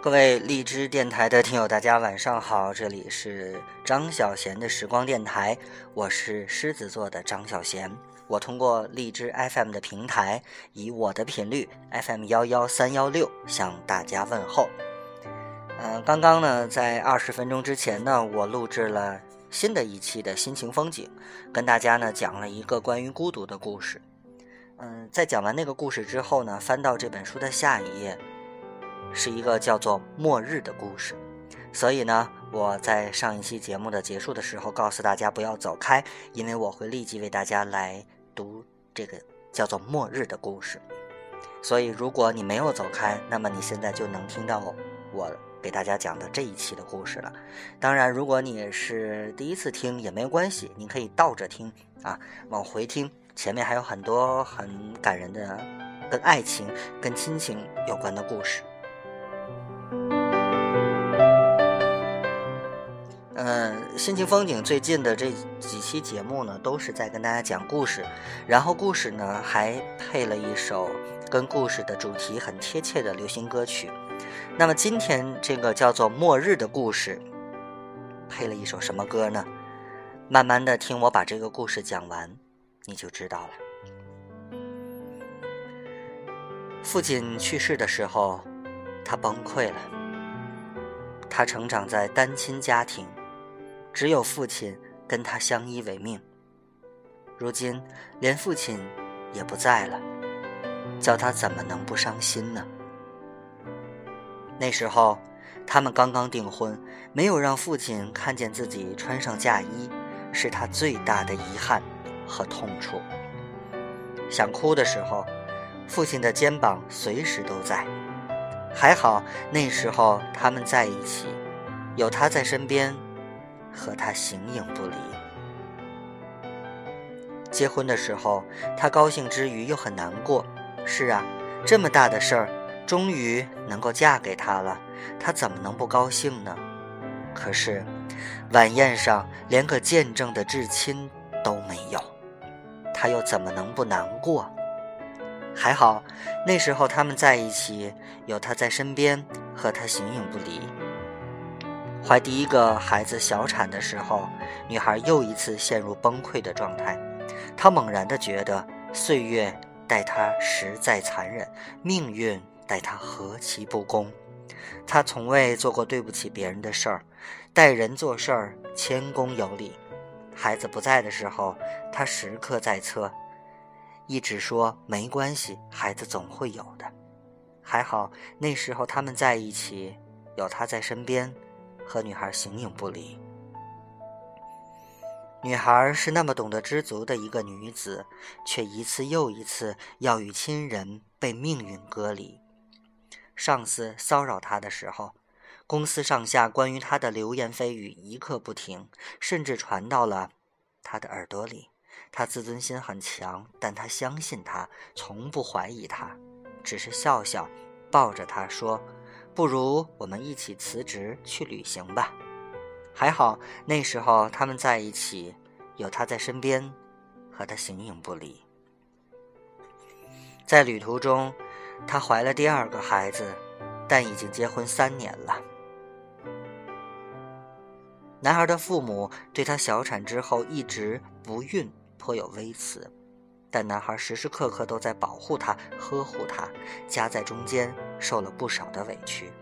各位荔枝电台的听友，大家晚上好，这里是张小贤的时光电台，我是狮子座的张小贤。我通过荔枝 FM 的平台，以我的频率 FM 幺幺三幺六向大家问候。嗯，刚刚呢，在二十分钟之前呢，我录制了新的一期的心情风景，跟大家呢讲了一个关于孤独的故事。嗯，在讲完那个故事之后呢，翻到这本书的下一页。是一个叫做末日的故事，所以呢，我在上一期节目的结束的时候告诉大家不要走开，因为我会立即为大家来读这个叫做末日的故事。所以，如果你没有走开，那么你现在就能听到我给大家讲的这一期的故事了。当然，如果你是第一次听也没关系，你可以倒着听啊，往回听，前面还有很多很感人的跟爱情、跟亲情有关的故事。心情风景最近的这几期节目呢，都是在跟大家讲故事，然后故事呢还配了一首跟故事的主题很贴切的流行歌曲。那么今天这个叫做《末日的故事》，配了一首什么歌呢？慢慢的听我把这个故事讲完，你就知道了。父亲去世的时候，他崩溃了。他成长在单亲家庭。只有父亲跟他相依为命。如今连父亲也不在了，叫他怎么能不伤心呢？那时候他们刚刚订婚，没有让父亲看见自己穿上嫁衣，是他最大的遗憾和痛处。想哭的时候，父亲的肩膀随时都在。还好那时候他们在一起，有他在身边。和他形影不离。结婚的时候，他高兴之余又很难过。是啊，这么大的事儿，终于能够嫁给他了，他怎么能不高兴呢？可是，晚宴上连个见证的至亲都没有，他又怎么能不难过？还好，那时候他们在一起，有他在身边，和他形影不离。怀第一个孩子小产的时候，女孩又一次陷入崩溃的状态。她猛然的觉得岁月待她实在残忍，命运待她何其不公。她从未做过对不起别人的事儿，待人做事儿谦恭有礼。孩子不在的时候，她时刻在侧，一直说没关系，孩子总会有的。还好那时候他们在一起，有他在身边。和女孩形影不离。女孩是那么懂得知足的一个女子，却一次又一次要与亲人被命运割离。上司骚扰她的时候，公司上下关于她的流言蜚语一刻不停，甚至传到了她的耳朵里。她自尊心很强，但她相信他，从不怀疑他，只是笑笑，抱着他说。不如我们一起辞职去旅行吧。还好那时候他们在一起，有他在身边，和他形影不离。在旅途中，她怀了第二个孩子，但已经结婚三年了。男孩的父母对他小产之后一直不孕颇有微词。但男孩时时刻刻都在保护她、呵护她，夹在中间受了不少的委屈，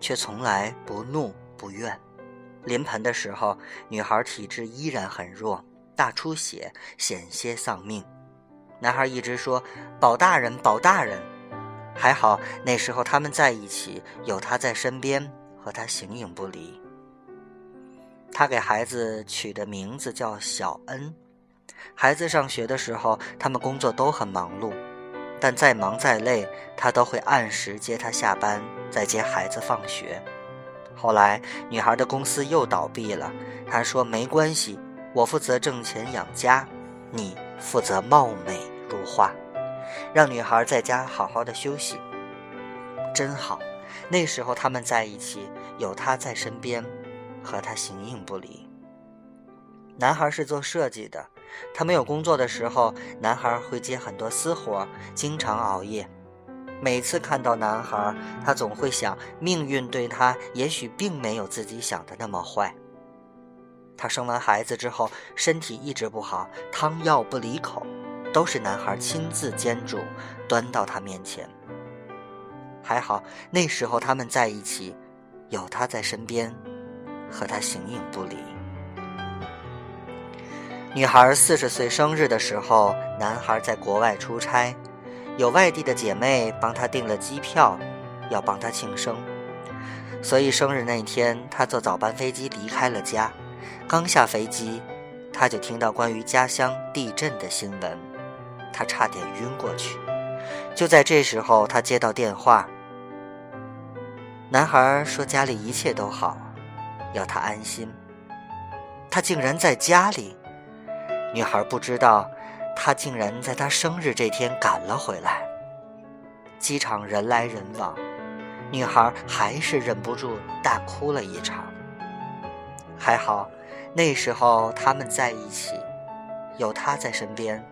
却从来不怒不怨。临盆的时候，女孩体质依然很弱，大出血，险些丧命。男孩一直说：“保大人，保大人。”还好那时候他们在一起，有他在身边，和他形影不离。他给孩子取的名字叫小恩。孩子上学的时候，他们工作都很忙碌，但再忙再累，他都会按时接他下班，再接孩子放学。后来，女孩的公司又倒闭了，他说：“没关系，我负责挣钱养家，你负责貌美如花，让女孩在家好好的休息。”真好，那时候他们在一起，有他在身边，和他形影不离。男孩是做设计的。他没有工作的时候，男孩会接很多私活，经常熬夜。每次看到男孩，她总会想，命运对她也许并没有自己想的那么坏。她生完孩子之后，身体一直不好，汤药不离口，都是男孩亲自煎煮，端到她面前。还好那时候他们在一起，有他在身边，和他形影不离。女孩四十岁生日的时候，男孩在国外出差，有外地的姐妹帮他订了机票，要帮他庆生。所以生日那天，他坐早班飞机离开了家。刚下飞机，他就听到关于家乡地震的新闻，他差点晕过去。就在这时候，他接到电话，男孩说家里一切都好，要他安心。他竟然在家里。女孩不知道，他竟然在她生日这天赶了回来。机场人来人往，女孩还是忍不住大哭了一场。还好，那时候他们在一起，有他在身边，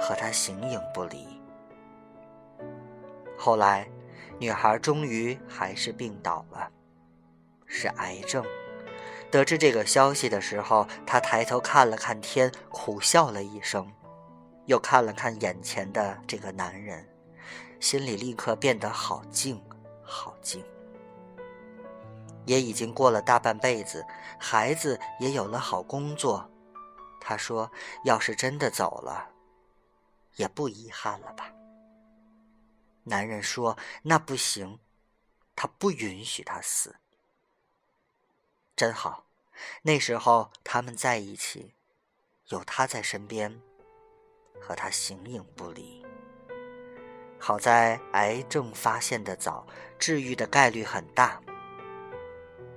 和他形影不离。后来，女孩终于还是病倒了，是癌症。得知这个消息的时候，他抬头看了看天，苦笑了一声，又看了看眼前的这个男人，心里立刻变得好静，好静。也已经过了大半辈子，孩子也有了好工作。他说：“要是真的走了，也不遗憾了吧？”男人说：“那不行，他不允许他死。”真好，那时候他们在一起，有他在身边，和他形影不离。好在癌症发现的早，治愈的概率很大。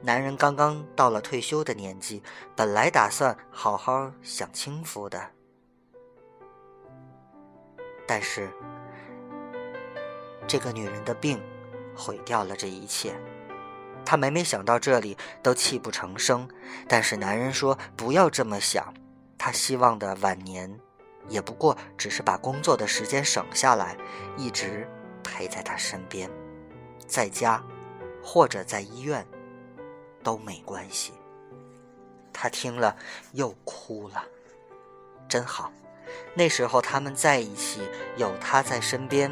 男人刚刚到了退休的年纪，本来打算好好享清福的，但是这个女人的病毁掉了这一切。他每每想到这里，都泣不成声。但是男人说：“不要这么想。”他希望的晚年，也不过只是把工作的时间省下来，一直陪在他身边，在家或者在医院都没关系。他听了又哭了，真好。那时候他们在一起，有他在身边，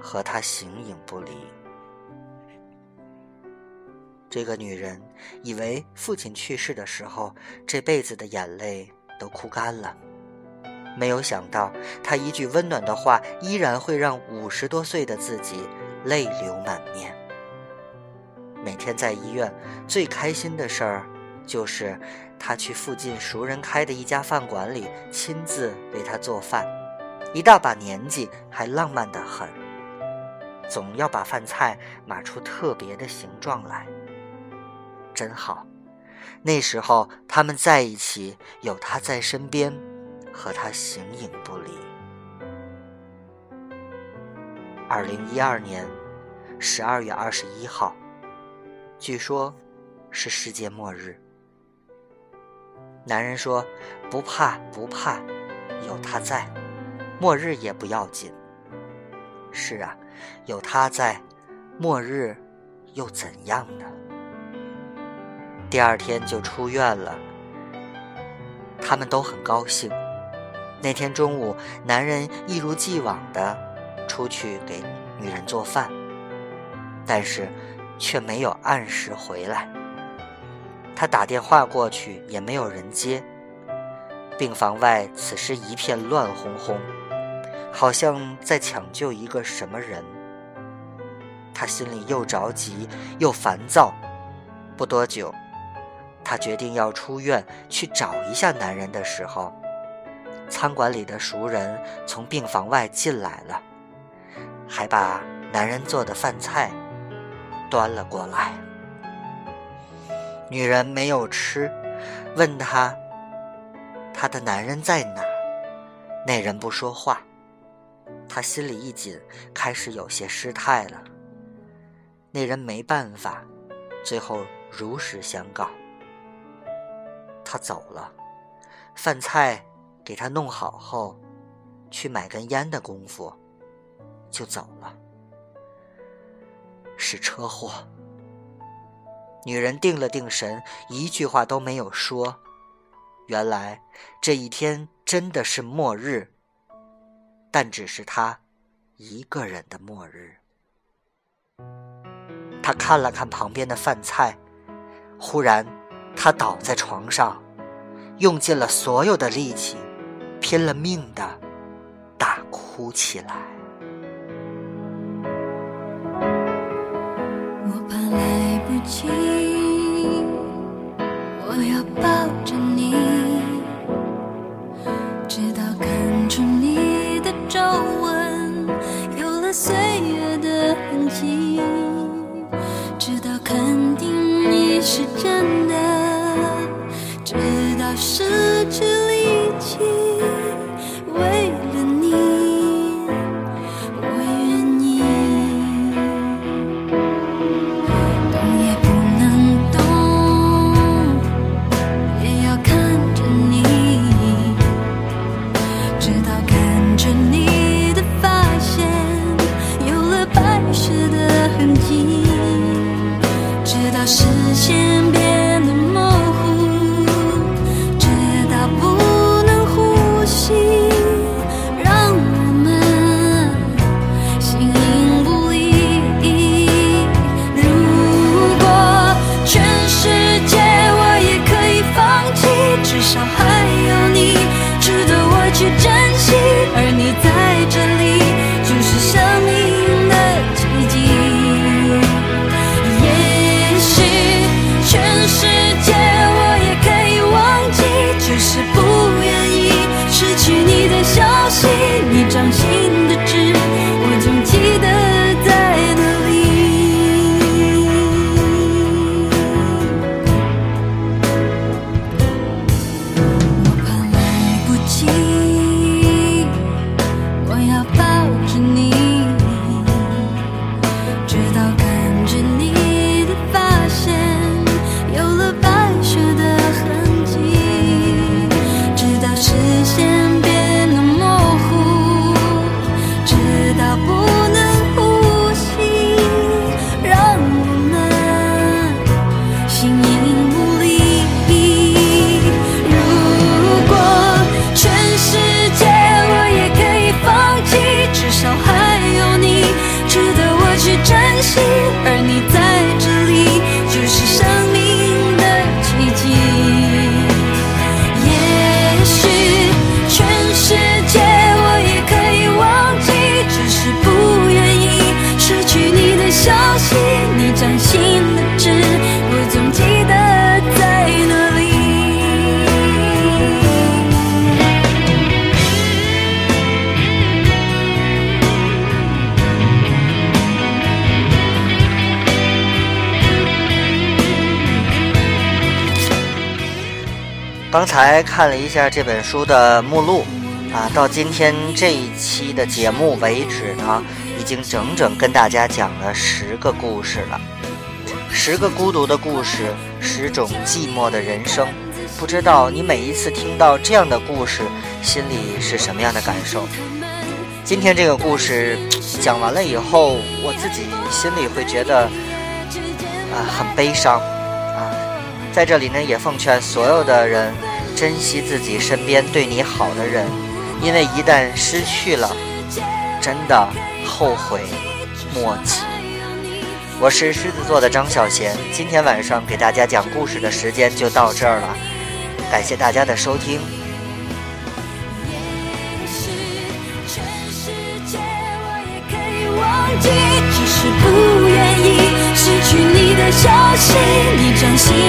和他形影不离。这个女人以为父亲去世的时候，这辈子的眼泪都哭干了，没有想到她一句温暖的话，依然会让五十多岁的自己泪流满面。每天在医院最开心的事儿，就是他去附近熟人开的一家饭馆里亲自为他做饭，一大把年纪还浪漫的很，总要把饭菜码出特别的形状来。真好，那时候他们在一起，有他在身边，和他形影不离。二零一二年十二月二十一号，据说，是世界末日。男人说：“不怕不怕，有他在，末日也不要紧。”是啊，有他在，末日又怎样呢？第二天就出院了，他们都很高兴。那天中午，男人一如既往的出去给女人做饭，但是却没有按时回来。他打电话过去也没有人接。病房外此时一片乱哄哄，好像在抢救一个什么人。他心里又着急又烦躁。不多久。她决定要出院去找一下男人的时候，餐馆里的熟人从病房外进来了，还把男人做的饭菜端了过来。女人没有吃，问他她的男人在哪？那人不说话，她心里一紧，开始有些失态了。那人没办法，最后如实相告。他走了，饭菜给他弄好后，去买根烟的功夫，就走了。是车祸。女人定了定神，一句话都没有说。原来这一天真的是末日，但只是她一个人的末日。她看了看旁边的饭菜，忽然，他倒在床上，用尽了所有的力气，拼了命的大哭起来。我怕来不及。我要抱着刚才看了一下这本书的目录，啊，到今天这一期的节目为止呢，已经整整跟大家讲了十个故事了，十个孤独的故事，十种寂寞的人生。不知道你每一次听到这样的故事，心里是什么样的感受？今天这个故事讲完了以后，我自己心里会觉得啊，很悲伤。在这里呢，也奉劝所有的人珍惜自己身边对你好的人，因为一旦失去了，真的后悔莫及。我是狮子座的张小贤，今天晚上给大家讲故事的时间就到这儿了，感谢大家的收听。只是不愿意失去你的消息，你掌心，